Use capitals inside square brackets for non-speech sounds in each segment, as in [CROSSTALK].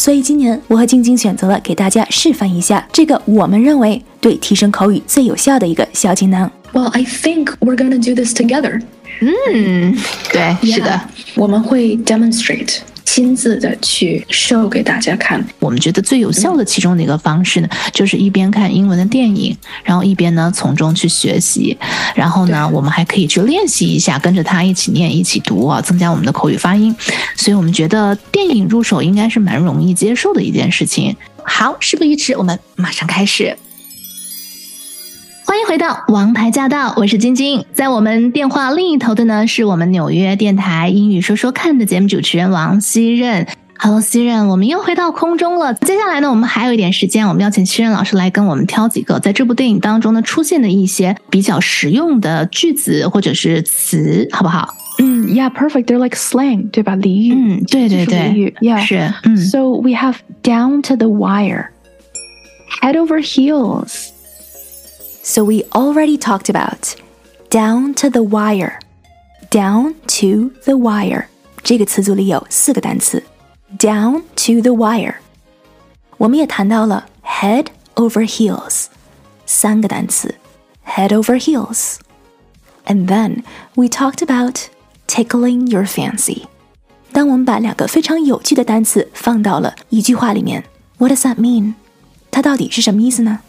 所以今年我和晶晶选择了给大家示范一下这个我们认为对提升口语最有效的一个小锦囊。Well, I think we're gonna do this together. 嗯，对，是的我们会 demonstrate 亲自的去 show 给大家看。我们觉得最有效的其中的一个方式呢，就是一边看英文的电影，然后一边呢从中去学习，然后呢，我们还可以去练习一下，跟着他一起念、一起读啊，增加我们的口语发音。所以我们觉得电影入手应该是蛮容易接受的一件事情。好，事不宜迟，我们马上开始。欢迎回到《王牌驾到》，我是晶晶。在我们电话另一头的呢，是我们纽约电台英语说说看的节目主持人王希任。Hello，希任，我们又回到空中了。接下来呢，我们还有一点时间，我们邀请希任老师来跟我们挑几个在这部电影当中呢出现的一些比较实用的句子或者是词，好不好？嗯，Yeah, perfect. They're like slang，对吧？俚语。嗯，对对就是俚语对，Yeah. 是，嗯 So we have down to the wire, head over heels. So we already talked about down to the wire. Down to the wire 这个词组里有四个单词，down to the wire。我们也谈到了 head over heels 三个单词，head over heels。And then we talked about tickling your fancy。当我们把两个非常有趣的单词放到了一句话里面，What does that mean？它到底是什么意思呢？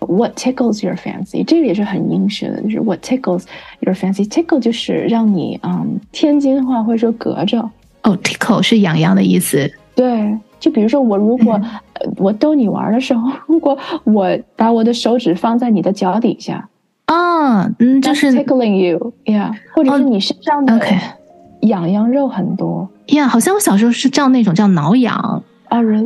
What tickles your fancy？这个也是很英式的，就是 What tickles your fancy。Tickle 就是让你，嗯，天津话会说隔着。哦，tickle 是痒痒的意思。对，就比如说我如果、呃我逗你玩的时候，[LAUGHS] 如果我把我的手指放在你的脚底下，啊，嗯，就是 tickling you，yeah，或者是你身上的 OK 痒痒肉很多。呀好像我小时候是叫那种叫挠痒。啊、r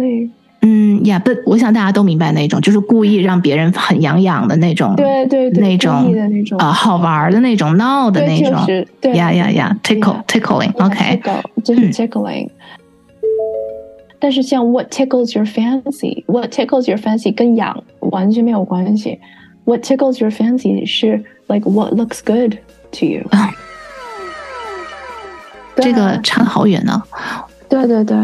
e 呀，不，我想大家都明白那种，就是故意让别人很痒痒的那种，对对对，那种意的那种啊、好玩的那种，闹的，那种，就是对呀呀呀，tickle tickling，OK，tickle 就是嗯 tickling。但是像 what tickles your fancy，what tickles your fancy 跟痒完全没有关系。What tickles your fancy 是 like what looks good to you。这个差得好远呢。对对对，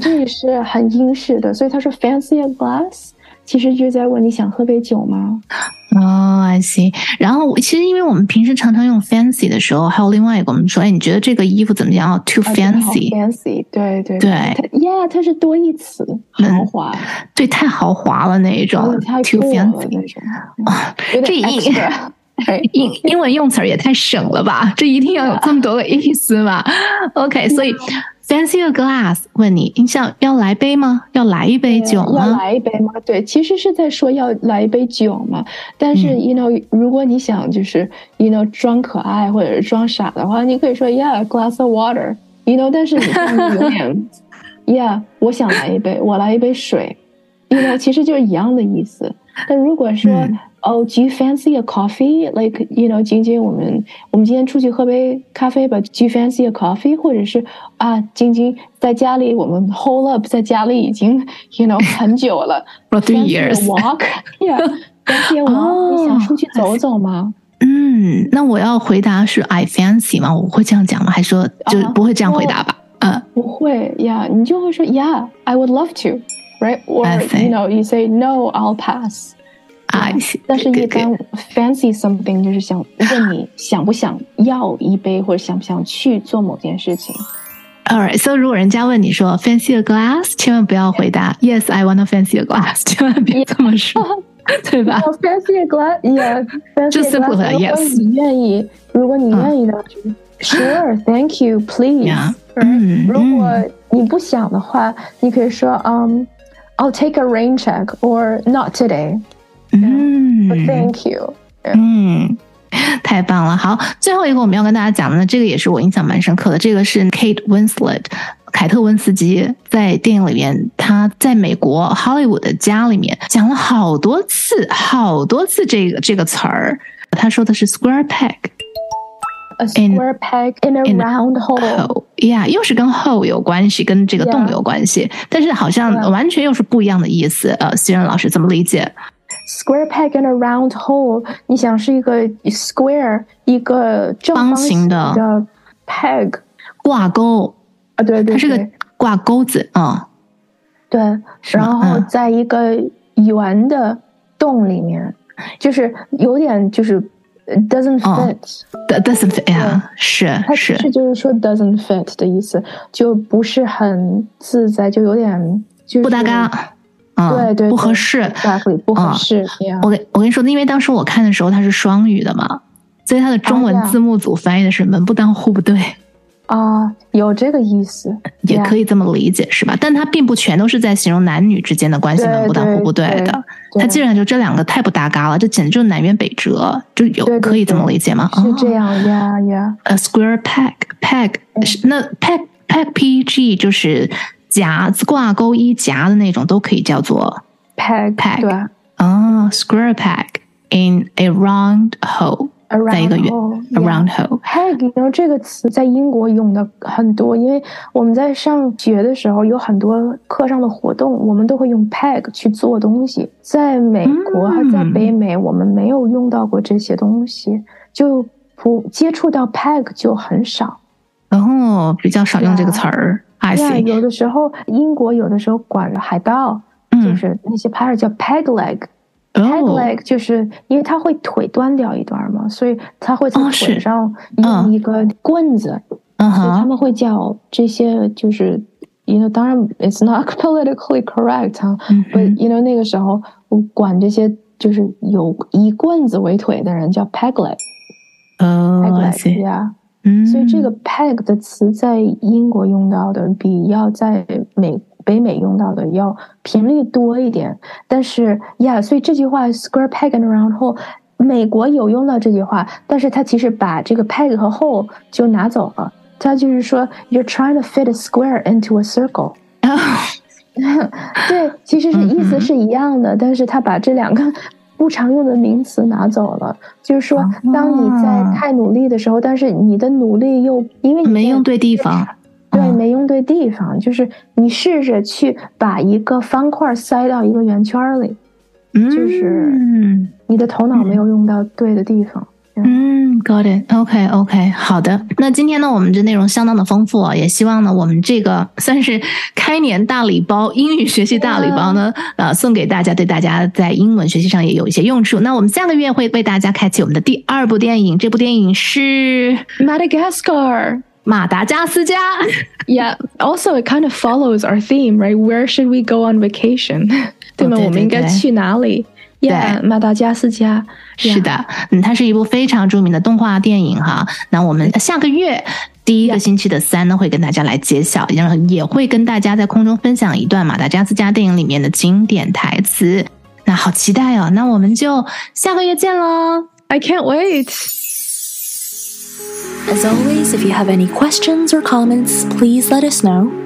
这也是很英式的。所以他说 fancy a glass，其实就是在问你想喝杯酒吗？哦、i see。然后其实因为我们平时常常用 fancy 的时候，还有另外一个，我们说，哎，你觉得这个衣服怎么样哦？Too 啊真的好 fancy，、fancy，对对对它，yeah，它是多义词，豪华，对，太豪华了那一种，too fancy。那种，有这点一 extra。[LAUGHS] 对英英文用词儿也太省了吧？这一定要有这么多个意思吗？[LAUGHS] OK，所以 fancy a glass 问你，你想要来杯吗？要来一杯酒要吗？来一杯吗？对，其实是在说要来一杯酒嘛。但是、嗯 y o u know，如果你想就是 you know 装可爱或者是装傻的话，你可以说 yeah glass of water。you know，但是你有点 [LAUGHS] yeah，我想来一杯，我来一杯水。you know，其实就是一样的意思。但如果说、嗯 哦、d o you fancy a coffee? Like you know，晶晶，我们我们今天出去喝杯咖啡吧。Do you fancy a coffee？或者是啊，晶晶在家里，我们 hold up，在家里已经 you know [LAUGHS] 很久了。 For three Fancy a years walk? Yeah. Fancy a [LAUGHS] walk？、哦你想出去走走吗？嗯，那我要回答是 I fancy 吗？我会这样讲吗？还是说就是啊不会这样回答吧？嗯，不会呀你就会说 Yeah，I would love to。Right? Or I see. you know, you say no, I'll pass. 啊 [LAUGHS] Yeah，但是，一般 fancy something 就是想问你想不想要一杯，或者想不想去做某件事情。 Alright，所以如果人家问你说 fancy a glass，千万不要回答 Yes, I want to fancy a glass，千万别这么说，对吧？ Oh, fancy a [LAUGHS] glass, yeah. Fancy 就 a simply glass. 回答如果 yes 你愿意，如果你愿意的话，就 Sure, thank you, please. Yeah. Right? 嗯如果你不想的话，你可以说嗯、I'll take a rain check or not today. 嗯 thank you. 嗯，[LAUGHS] 太棒了！好，最后一个我们要跟大家讲的呢，这个也是我印象蛮深刻的，这个是 Kate Winslet。凯特温斯基在电影里面，他在美国 Hollywood 的家里面讲了好多次、好多次这个这个词儿。他说的是 square peg。A square peg in a in a round hole。hole，yeah，又是跟 hole 有关系，跟这个 Yeah 洞有关系但是好像完全又是不一样的意思。呃，希仁老师怎么理解？Square peg and a round hole，你想是一个 square，一个正方方形的的 peg 挂钩，啊，对对它是个挂钩子啊、对，然后嗯。在一个圆的洞里面，就是有点就是呃 doesn't 哦 fit，、doesn't fit 呀，是它是就是说 doesn't fit 的意思，就不是很自在，就有点就是不搭嘎，嗯，对对，不合适。不合嗯适我跟我跟你说，因为当时我看的时候它是双语的嘛，所以它的中文字幕组翻译的是门不当户不对，啊，有这个意思，也可以这么理解，是吧？但它并不全都是在形容男女之间的关系门不当户不对对。的，它基本上就这两个太不搭嘎了，这简直就是南辕北辙，就有可以这么理解吗？是这哦样呀呀，A square peg peg 是那 peg peg p g 就是夹子挂钩衣夹的那种，都可以叫做 peg Peg 对哦 square peg in a round hole，在一个圆 yeah round hole。peg，然后这个词在英国用的很多，因为我们在上学的时候有很多课上的活动，我们都会用 peg 去做东西。在美国和在北美，我们没有用到过这些东西，就不接触到 peg 就很少。然后比较少用这个词儿，I 呀 see，有的时候英国有的时候管着海盗，就嗯，是那些 pirate 叫 peg leg。peg 哦，leg 就是因为他会腿断掉一段嘛，所以他会在腿上嗯。用一个棍子，嗯所以他，们会叫这些就是，you know，当然 it's not [LAUGHS] politically correct 哈、嗯 b u 哼。t you know 那个时候我管这些就是有以棍子为腿的人叫 peg leg，peg 哦，I leg see，呀，嗯，所以这个 peg 的词在英国用到的比要在美北美用到的要频率多一点，但是呀，所以这句话 square peg and round hole。美国有用到这句话，但是他其实把这个 peg 和 hole 就拿走了。他就是说，you're trying to fit a square into a circle。[LAUGHS] 哦 [LAUGHS] 对，其实是意思是一样的，但是他把这两个不常用的名词拿走了。就是说，当你在哦太努力的时候，但是你的努力又因为你没用对地方，对，嗯没用对地方，就是你试着去把一个方块塞到一个圆圈儿里，就是嗯你的头脑没有用到对的地方。嗯，got it，OK OK，好的。那今天呢，我们这内容相当的丰富啊，也希望呢，我们这个 [LAUGHS] 算是开年大礼包，英语学习大礼包呢，呃，送给大家，对大家在英文学习上也有一些用处。那我们下个月会为大家开启我们的第二部电影，这部电影是 Madagascar. 马达加斯加。Yeah. Also, it kind of follows our theme, right? Where should we go on vacation? [LAUGHS] 对吗？我们应该去哪里？Yeah，马达加斯加。是的，嗯，它是一部非常著名的动画电影哈。那我们下个月第一个星期的三呢，会跟大家来揭晓，然后也会跟大家在空中分享一段马达加斯加电影里面的经典台词。那好期待哦！那我们就下个月见喽。I can't wait. As always, if you have any questions or comments, please let us know.